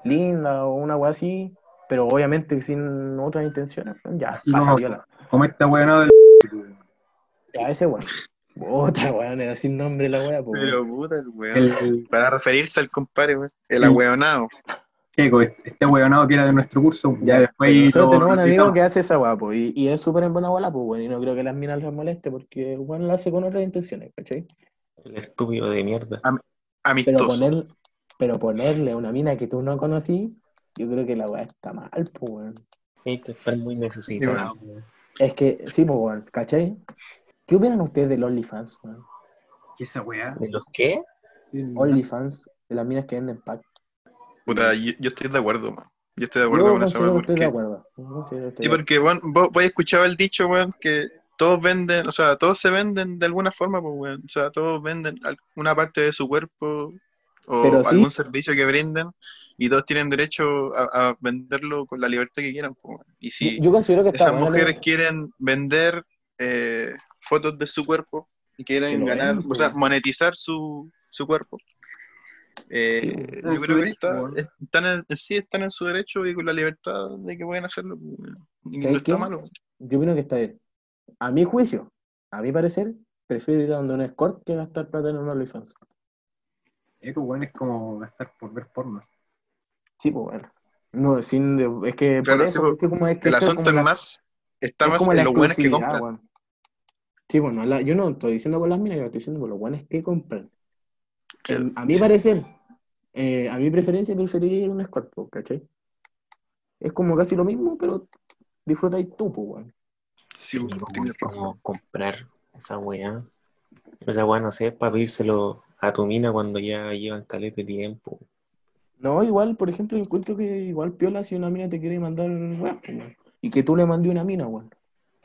linda o una wea así, pero obviamente sin otras intenciones, pues, ya, Así pasa como- viola. Como esta weón del. Ya, ese weón. Puta, weón, era sin nombre la wea, pues. Pero puta, el weón. El, Para referirse al compadre, weón. El Sí. Keiko, este weonado que era de nuestro curso, ya Ya, después. pero nosotros lo tenemos un amigo que hace esa wea, pues, y, y es súper en buena bola, pues, weón, y no creo que las minas les moleste porque el weón la hace con otras intenciones, ¿cachai? El estúpido de mierda. Pero, Amistoso. poner, pero ponerle a una mina que tú no conocí, yo creo que la wea está mal, pues, weón. Que estar muy necesitado. weón. Es que, sí, pues, weón, ¿cachai? ¿Qué opinan ustedes del OnlyFans, weón? ¿Qué esa weá? ¿De los qué? Sí, OnlyFans, de las minas que venden pack. Puta, yo, yo estoy de acuerdo, man. Yo estoy de acuerdo Yo con esa considero weón. que estoy de Porque, acuerdo. Sí, porque weón, vos, vos escuchado el dicho, weón, que todos venden, o sea, todos se venden de alguna forma, pues, weón. O sea, todos venden una parte de su cuerpo o sí. algún servicio que brinden y todos tienen derecho a, a venderlo con la libertad que quieran, pues, weón. Y si Yo considero que esas la- mujeres quieren vender eh, fotos de su cuerpo y quieren ganar, venden, o sea, pues. monetizar su, su cuerpo. Eh, Sí, yo creo que derecho, están en, sí están en su derecho y con la libertad de que pueden hacerlo. pues, Y no ¿Sabes está qué? malo. Yo opino que está bien. A mi juicio, a mi parecer, prefiero ir a donde un escort que gastar plata en un OnlyFans. Eco, weón, es como gastar por ver porno. Sí, pues bueno. No, sin, es que Claro, por sí, eso, pues, es que como es que El esto es asunto como es la- más, está es más en los buenos que compran. weón. Sí, bueno, la- yo no estoy diciendo por las minas, yo estoy diciendo por los buenos que compran. A mi Sí. parecer, eh, a mi preferencia preferiría ir a un pues, ¿cachai? Es como casi lo mismo, pero disfrutáis tú, pues, weón. Sí, Y pues, como, comprar esa weá. Esa weá, no sé, para pedírselo a tu mina cuando ya llevan calete de tiempo. No, igual, por ejemplo, encuentro que igual piola si una mina te quiere mandar pues, weón. Y que tú le mandes una mina, weón.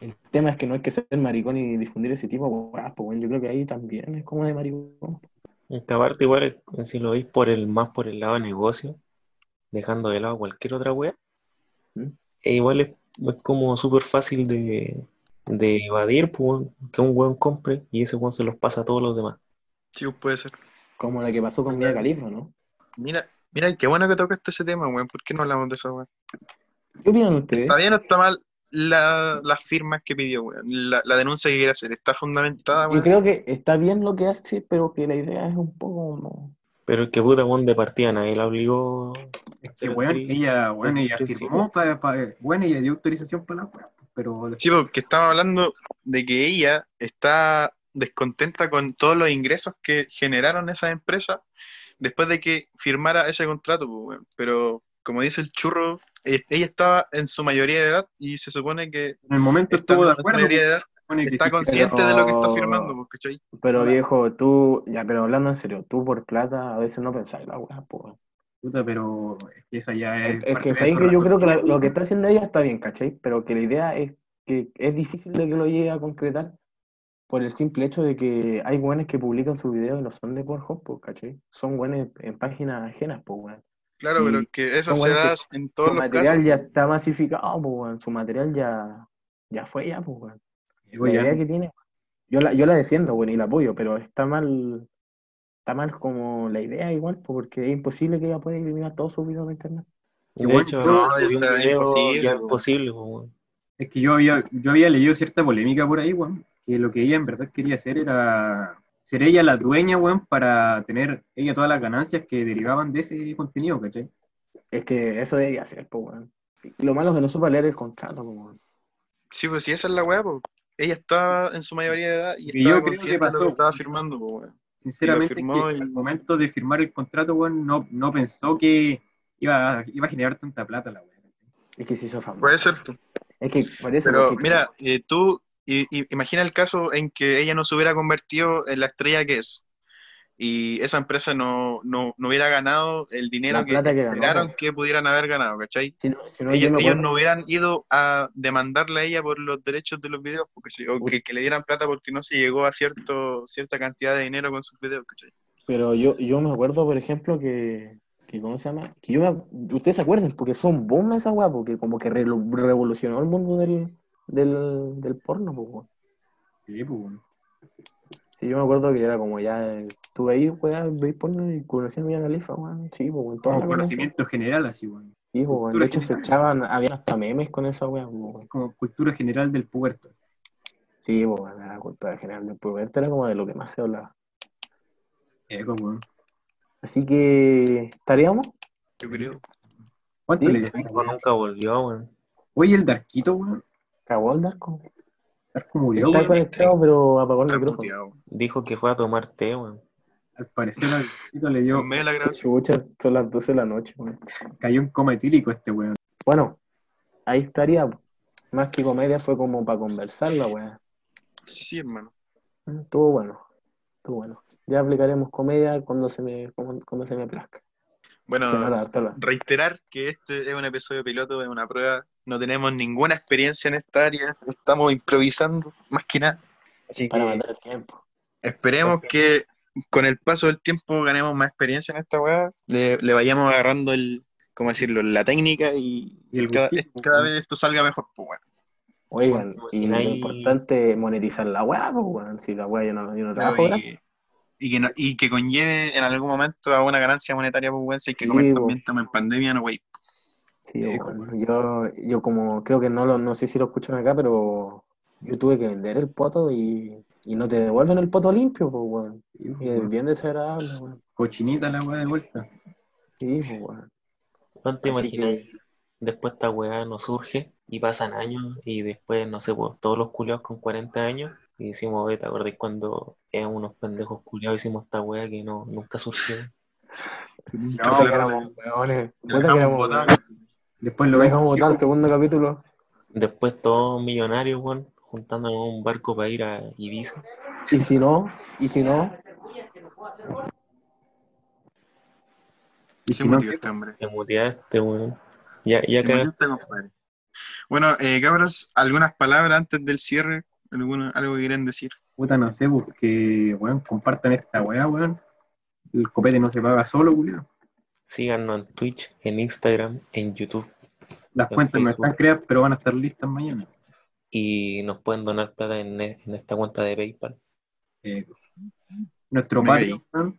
El tema es que no hay que ser maricón y difundir ese tipo de weas, pues, weón. Yo creo que ahí también es como de maricón. En que aparte, igual, eh, si lo veis por el, más por el lado de negocio, dejando de lado cualquier otra weá, ¿Mm? e igual es, es como súper fácil de, de evadir, pues, que un weón compre y ese weón se los pasa a todos los demás. Sí, pues, puede ser. Como la que pasó con Mia Khalifa, ¿no? Mira, mira, qué bueno que tocaste ese tema, weón. ¿Por qué no hablamos de eso, weón? ¿Qué opinan ustedes? ¿Está bien o está mal la, las firmas que pidió, weón? La, la denuncia que quiere hacer, ¿está fundamentada, Yo weón? creo que está bien lo que hace, pero que la idea es un poco... no. Pero el que puta weón de partida nadie la obligó. Es que, weón, ella, weón, ella firmó para, para, bueno, ella dio autorización para la weá, pero Sí, porque estaba hablando de que ella está descontenta con todos los ingresos que generaron esas empresas después de que firmara ese contrato, pues, weón. Pero como dice el churro, eh, ella estaba en su mayoría de edad y se supone que en el momento está estuvo de en su acuerdo, mayoría de edad, y que está consciente de lo que está firmando, pues, ¿cachai? Pero viejo, tú... Ya, pero hablando en serio, tú por plata a veces no pensáis la wea, pues. weón. puta, pero es que esa ya es. Es, que sabéis que yo creo que la- lo que está haciendo ella está bien, ¿cachai? Pero que la idea es que es difícil de que lo llegue a concretar por el simple hecho de que hay buenos que publican sus videos y no son de Pornhub, pues, ¿cachai? Son buenos en páginas ajenas, pues, weón. Claro, pero que eso se da en Su todos los material casos. ya está masificado, pues. Su material ya, ya fue, ya, pues, La ya, idea que tiene, yo la, yo la defiendo, weón, y la apoyo, pero está mal, está mal como la idea igual, pues, porque es imposible que ella pueda eliminar todos sus videos de internet. De bueno, hecho, no, es imposible, ya es po. posible. Es que yo había, yo había leído cierta polémica por ahí, weón, que lo que ella en verdad quería hacer era ser ella la dueña, weón, para tener ella todas las ganancias que derivaban de ese contenido, ¿cachai? Es que eso debería ser, pues, weón. Lo malo es que no supa leer el contrato, weón. Sí, pues sí, esa es la weá, pues. Ella estaba en su mayoría de edad y estaba yo creo que lo pasó. que estaba firmando, pues, weón. Sinceramente, firmó que y- al momento de firmar el contrato, weón, no, no pensó que iba a, iba a generar tanta plata la weón. Es que se hizo famoso. Puede ser, pues. Es que por eso. Pero mira, eh, tú i- i- imagina el caso en que ella no se hubiera convertido en la estrella que es y esa empresa no, no, no hubiera ganado el dinero que que esperaron que pudieran haber ganado, ¿cachai? si no, si no, yo ellos, ellos no hubieran ido a demandarle a ella por los derechos de los videos, porque, o que, que le dieran plata porque no se llegó a cierto, cierta cantidad de dinero con sus videos, ¿cachai? Pero yo, yo me acuerdo, por ejemplo, que, que ¿cómo se llama? Que yo me- ustedes se acuerdan, porque fue un boom esa weá, porque como que re- revolucionó el mundo del, del, del porno, pues, weón. Sí, pues, weón. Sí, yo me acuerdo que era como ya, eh, estuve ahí, weón, veis porno y conocí a Mia Khalifa, weón. Sí, pues, weón, Como conocimiento general, así, weón. Sí, pues, weón. De hecho, se echaban, había hasta memes con esa pues, weón. Como cultura general del puerto. Sí, pues, weón, la cultura general del puberto era como de lo que más se hablaba. Eco, weón. Así que, ¿estaríamos? Yo creo. ¿Cuánto Sí, le nunca volvió, weón. Oye, el Darquito, weón. ¿Cagó el Darko? Darko murió, Está weón. conectado, pero apagó el Está micrófono. Dijo que fue a tomar té, weón. Al parecer al Darquito le dio, de la. Chucha, son las 12 de la noche, weón. cayó en coma etílico este weón. Bueno, ahí estaría. Más que comedia fue como para conversar la weá. Sí, hermano. Mm, Estuvo bueno. Estuvo bueno. Ya aplicaremos comedia cuando se me, cuando, se me plazca. Bueno, reiterar que este es un episodio piloto, es una prueba. No tenemos ninguna experiencia en esta área. Estamos improvisando, más que nada. Así para que matar el tiempo. esperemos que con el paso del tiempo ganemos más experiencia en esta weá. Le, le vayamos agarrando el, ¿cómo decirlo? La técnica y, Y el cada, vez esto salga mejor, pues, weón. Oigan, Bueno, y lo imagináis- importante es monetizar la weá, pues weón. Si la weá yo no, yo no trabajo y, que no- y que conlleve en algún momento a una ganancia monetaria, pues, weón. Si hay que Sí, comer también, estamos en pandemia, no, wey. Sí, Yo, yo como creo que no lo, no sé si lo escuchan acá, pero yo tuve que vender el poto y, y no te devuelven el poto limpio, pues weón. Y pues, es bien desagradable, weón. Cochinita la weá de vuelta. Sí, pues weón. ¿No te Así imaginas? que- Después esta weá no surge y pasan años y después, no sé, pues, todos los culiados con 40 años y decimos, ve, ¿te acordás cuando eran unos pendejos culiados hicimos esta weá que no, nunca surgió? No, Café que éramos weones. Después lo ven dejamos botar el segundo capítulo. Después todos millonarios, weón, juntándonos en un barco para ir a Ibiza. Y si no, y si no, y Se si no, este hombre. Te muteaste, weón. Ya, ya Se este compadre. Bueno, eh, cabros, algunas palabras antes del cierre, alguna, algo que quieren decir. puta, no sé, porque, weón, compartan esta weá, weón. El copete no se paga solo, culiao. Síganos en Twitch, en Instagram, en YouTube. Las En cuentas no están creadas, pero van a estar listas mañana. Y nos pueden donar plata en, en esta cuenta de PayPal. Eh, nuestro Patreon va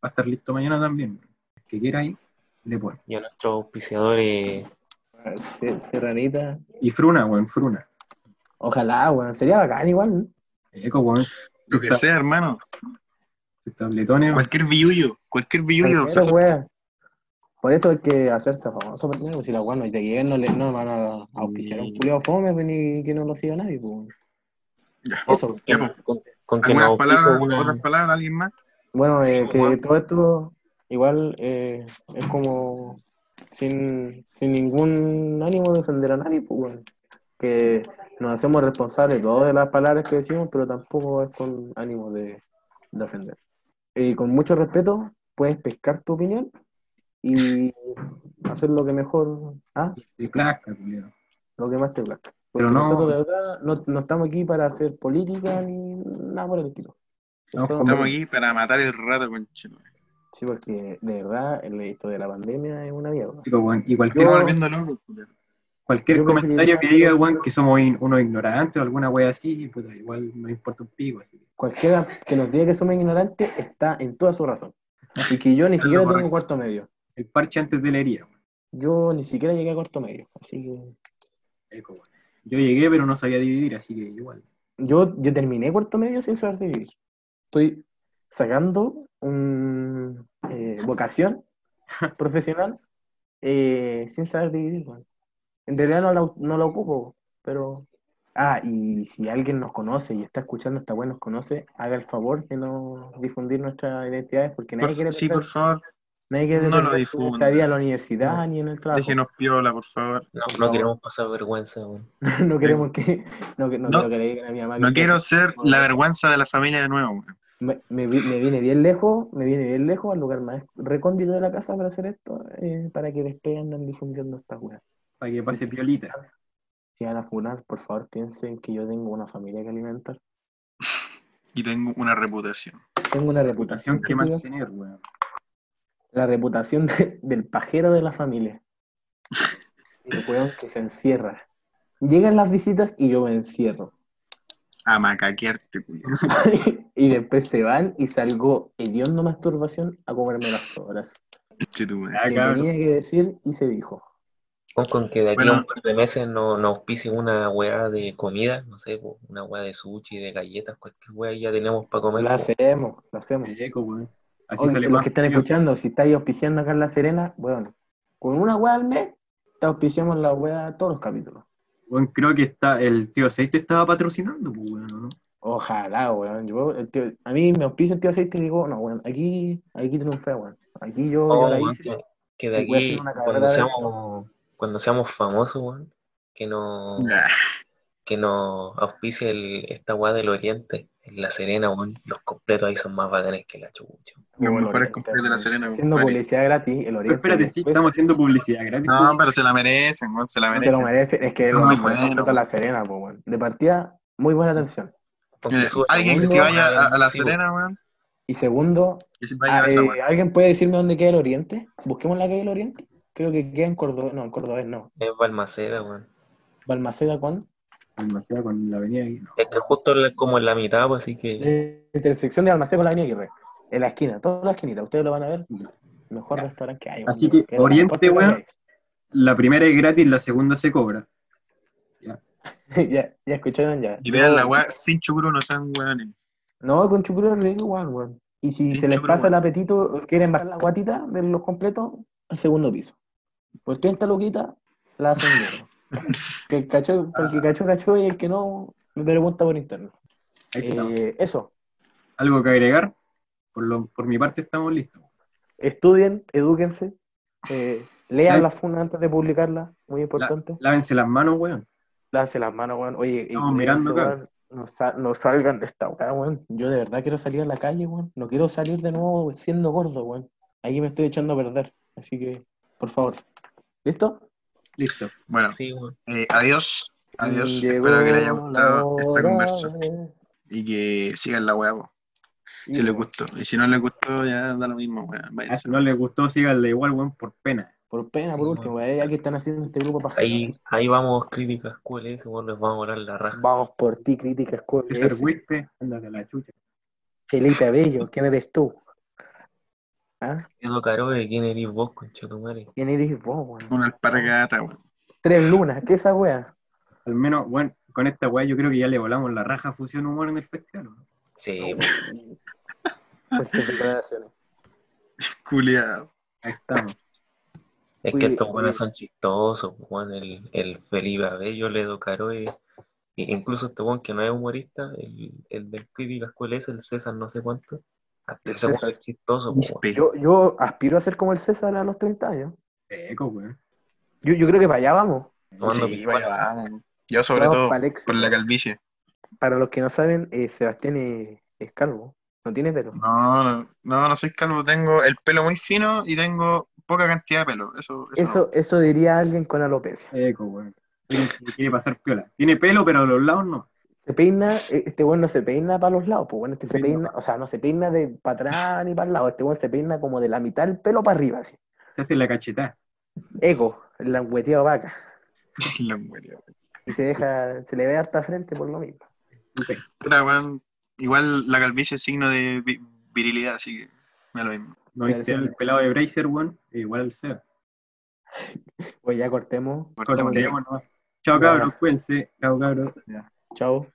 a estar listo mañana también. El que quiera ahí, le pone. Y a nuestros auspiciadores, Se- Serranita. Y Fruna, weón, Fruna. Ojalá, weón. Sería bacán igual. ¿no? Eco, weón. Lo que sea, hermano. tabletones, Cualquier billullo, cualquier se weón. Por eso hay que hacerse famoso primero. Si la weón no te lleguen, no, le, no van a auspiciar a un culiao fome pues, ni que no lo siga nadie. Pues. Ya. Eso. Ya, con, pues. con- con que nos ¿Algunas auspicie palabras, una, otras palabras, alguien más? Bueno, Sí, eh, pues, que weón. todo esto igual eh, es como sin, sin ningún ánimo de ofender a nadie, pues, weón. que nos hacemos responsables todos de las palabras que decimos, pero tampoco es con ánimo de, de ofender. Y con mucho respeto, puedes pescar tu opinión y hacer lo que mejor, ah, placa, culiao. lo que más te plazca. Porque Pero no- nosotros de verdad no, no estamos aquí para hacer política ni nada por el estilo. No, Eso- Estamos aquí para matar el rato, conchito. Sí, porque de verdad el esto de la pandemia es una mierda. Y cualquier, Yo- comentario que diga, weón, que somos in- unos ignorantes o alguna wea así, puta, igual no importa un pico. Así. Cualquiera que nos diga que somos ignorantes está en toda su razón. Y que yo ni siquiera tengo correcto. cuarto medio. El parche antes de la herida. Yo ni siquiera llegué a cuarto medio. Así que Eco. Yo llegué, pero no sabía dividir, así que igual. yo, yo terminé cuarto medio sin saber dividir. Estoy sacando un eh, vocación profesional eh, sin saber dividir. weón. En realidad no la, no la ocupo, pero... Ah, y si alguien nos conoce y está escuchando esta web nos conoce, haga el favor de no difundir nuestras identidades porque nadie Por- quiere sí, por favor, nadie no lo difunda. estadía en la universidad ni en el trabajo. déjenos piola, por favor. No, Por no favor. queremos pasar vergüenza, weón. no queremos que no, no No. quiero que le digan a mi mamá que No estoy quiero ser la vergüenza de la familia de nuevo, weón. me, me, vi- me viene bien lejos, me viene bien lejos al lugar más recóndito de la casa para hacer esto, eh, para que después anden difundiendo estas weas. Para que pase Sí. piolita. Si van a funar, por favor piensen que yo tengo una familia que alimentar. Y tengo una reputación. Tengo una reputación Reputación que mantener, weón. La reputación de- del pajero de la familia. El weón que se encierra. Llegan las visitas y yo me encierro. A macaquearte, y después se van y salgo hediondo masturbación a comerme las. Ah, Se tenía que decir y se dijo. Con, con que de aquí Bueno. a un par de meses no- nos auspicie una weá de comida, no sé, una weá de sushi, de galletas, cualquier weá ya tenemos para comer. Lo po. hacemos, lo hacemos. Eco, weón. Así Oye, sale los más que están frío. escuchando, si estáis auspiciando acá en La Serena, bueno, con una weá al mes, te auspiciamos la weá todos los capítulos. Weón, creo que está, el tío Seis te estaba patrocinando, pues, weón, ¿no? Ojalá, weón. Yo, el tío- a mí me auspicia el tío aceite y digo, no, weón, aquí, aquí triunfé, weón. Aquí yo, Oh, yo la hice. que, que de aquí, cuando seamos, cuando seamos famosos, weón, que nos Nah, que nos auspicie el, esta weá del Oriente, en La Serena, weón. Los completos ahí son más bacanes que la chucha. Los mejores completos de la. Serena, Haciendo compadre. publicidad gratis, el Pero Oriente. espérate, sí, estamos haciendo publicidad gratis. No, pero se la merecen, weón, se la No merecen. lo mereces, es que Oriente bueno. La Serena, pues, weón. De partida, muy buena atención. Alguien que vaya a, a la. Serena, weón, Y segundo, se ah, a eh. ¿alguien puede decirme dónde queda el Oriente? Busquemos la calle del Oriente. Creo que queda en Córdoba, no, en Córdoba no. Es Balmaceda, weón. Balmaceda con Demasiado con la avenida no. Es que justo como en la mitad, pues así que. la intersección de Balmaceda con la Avenida Aguirre. En la esquina, toda la esquinita, ustedes lo van a ver. Mejor Ya. restaurante que hay. Así weón. que, Oriente, weón. La primera es gratis, la segunda se cobra. hay. ya, ya escucharon ya. Y vean la weá sin chucrú, no sean weones. No, con chucrú es rico igual, weón. Y si se les chucrú, pasa el weón. apetito, quieren bajar la guatita de los completos, al segundo piso. Por 30 luquitas, la hacen mierda. Que el cacho, el que cachó, cachó, y el que no, me pregunta por interno. Eh, eso, ¿Algo que agregar? Por, lo, por mi parte estamos listos. estudien, edúquense, eh, lean la funa antes de publicarla, muy importante. Lávense las manos, weón. Lávense las manos, weón. Oye, Estamos mirando acá. weón. No, no salgan de esta weá, weón. Yo de verdad quiero salir a la calle, weón. No quiero salir de nuevo siendo gordo, weón. Ahí me estoy echando a perder. Así que, por favor. ¿Listo? Listo. Bueno, Sí, eh, adiós. Adiós. Llegó Espero que les haya gustado esta conversación. Y que sigan la weá, Sí, si les gustó. Y si no les gustó, ya da lo mismo, weón. Ah, si no les gustó, síganle igual, weón, por pena. Por pena, Sí, por último, weón. Ya que están haciendo este grupo para Ahí, ahí vamos, críticas QLS, weón, les vamos a volar la raja. Vamos por ti, críticas con César Huispe, ándate a la chucha. Felipe Abello, ¿quién eres tú? ¿Ah? Edo Caroe, ¿quién eres vos, conchetumare? ¿Quién eres vos, weón? Una alpargata, weón. Tres lunas, ¿qué es esa wea? Al menos, bueno, con esta weá yo creo que ya le volamos la raja a Fusión Humor en el festival. ¿no? Sí, declaraciones. Culeado. Ahí estamos. Es que estos buenos son chistosos, weón, el, el Felipe Abello, el Edo Caroe, e incluso este weón que no es humorista, el, el del Críticas QLS, el César no sé cuánto, El ese weón César. es chistoso, po, weón. Ispe. Yo, yo aspiro a ser como el César a los 30 años. Eco, weón. Yo, yo creo que para allá vamos. Sí, piscola. vaya, vamos. Yo sobre Vamos todo por la calvicie. Para los que no saben, eh, Sebastián es, es calvo. No tiene pelo. No, no, no, no soy calvo. Tengo el pelo muy fino y tengo poca cantidad de pelo. Eso, eso, Eso, eso diría alguien con alopecia. Eco. Alguien que quiere pasar piola. Tiene pelo, pero a los lados no. Se peina, eh, este weón no se peina para los lados, pues bueno, este se Peina peina, o sea, no se peina de para atrás ni para el lado, este weón se peina como de la mitad del pelo para arriba, así. Se hace la cachetada. Eco, el langueteado vaca. La muerte. Y se deja, se le ve harta frente por lo mismo. Ok. Puta, weón, Igual la calvicie es signo de vi- virilidad, así que me lo mismo. No viste el pelado de Bracer, weón. Igual el SEA. Pues ya cortemos. Chao, cabros. Cuídense. Chao, cabros. Chao.